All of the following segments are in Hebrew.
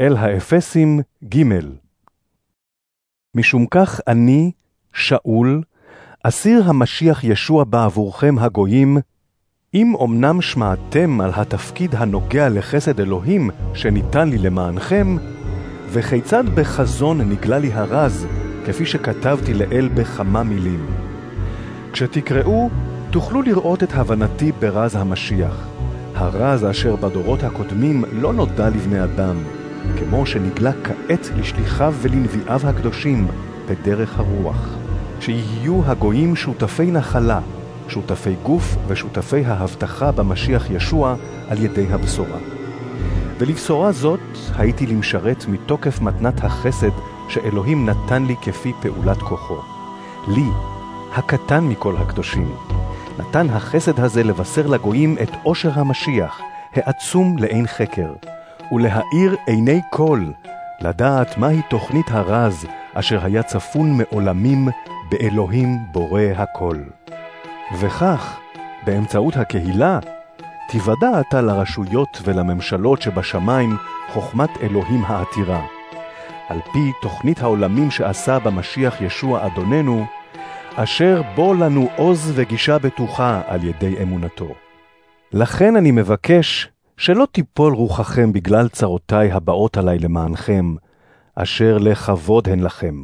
אל האפסים ג' משום כך אני, שאול, אסיר המשיח ישוע בעבורכם הגויים, אם אמנם שמעתם על התפקיד הנוגע לחסד אלוהים שניתן לי למענכם, וכיצד בחזון נגלה לי הרז, כפי שכתבתי לאל בכמה מילים. כשתקראו, תוכלו לראות את הבנתי ברז המשיח, הרז אשר בדורות הקודמים לא נודע לבני אדם, כמו שנגלה כעת לשליחיו ולנביאיו הקדושים בדרך הרוח, שיהיו הגויים שותפי נחלה, שותפי גוף ושותפי ההבטחה במשיח ישוע על ידי הבשורה. ולבשורה זאת הייתי למשרת מתוקף מתנת החסד שאלוהים נתן לי כפי פעולת כוחו. לי, הקטן מכל הקדושים, נתן החסד הזה לבשר לגויים את עושר המשיח, העצום לאין חקר, ולהאיר עיני כל, לדעת מהי תוכנית הרז אשר היה צפון מעולמים באלוהים בורא הכל. וכך, באמצעות הקהילה, תיוודע אתה לרשויות ולממשלות שבשמיים חוכמת אלוהים העתירה. על פי תוכנית העולמים שעשה במשיח ישוע אדוננו, אשר בו לנו עוז וגישה בטוחה על ידי אמונתו. לכן אני מבקש שלא תיפול רוחכם בגלל צרותי הבאות עלי למענכם, אשר לכבוד הן לכם.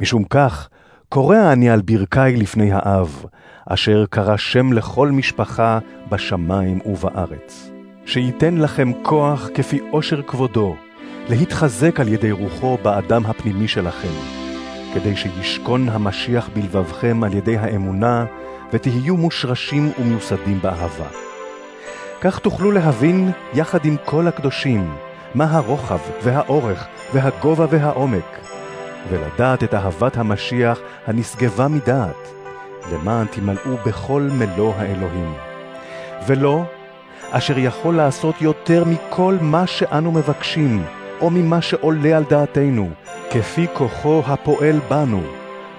משום כך, קורע אני על ברכי לפני האב, אשר קרא שם לכל משפחה בשמיים ובארץ. שייתן לכם כוח כפי עושר כבודו, להתחזק על ידי רוחו באדם הפנימי שלכם, כדי שישכון המשיח בלבבכם על ידי האמונה, ותהיו מושרשים ומיוסדים באהבה. כך תוכלו להבין, יחד עם כל הקדושים, מה הרוחב והאורך והגובה והעומק, ולדעת את אהבת המשיח הנשגבה מדעת, למען תמלאו בכל מלוא האלוהים. ולא, אשר יכול לעשות יותר מכל מה שאנו מבקשים, או ממה שעולה על דעתנו, כפי כוחו הפועל בנו,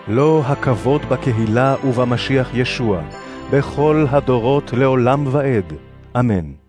לא הכבוד בקהילה ובמשיח ישוע, בכל הדורות לעולם ועד. Amen.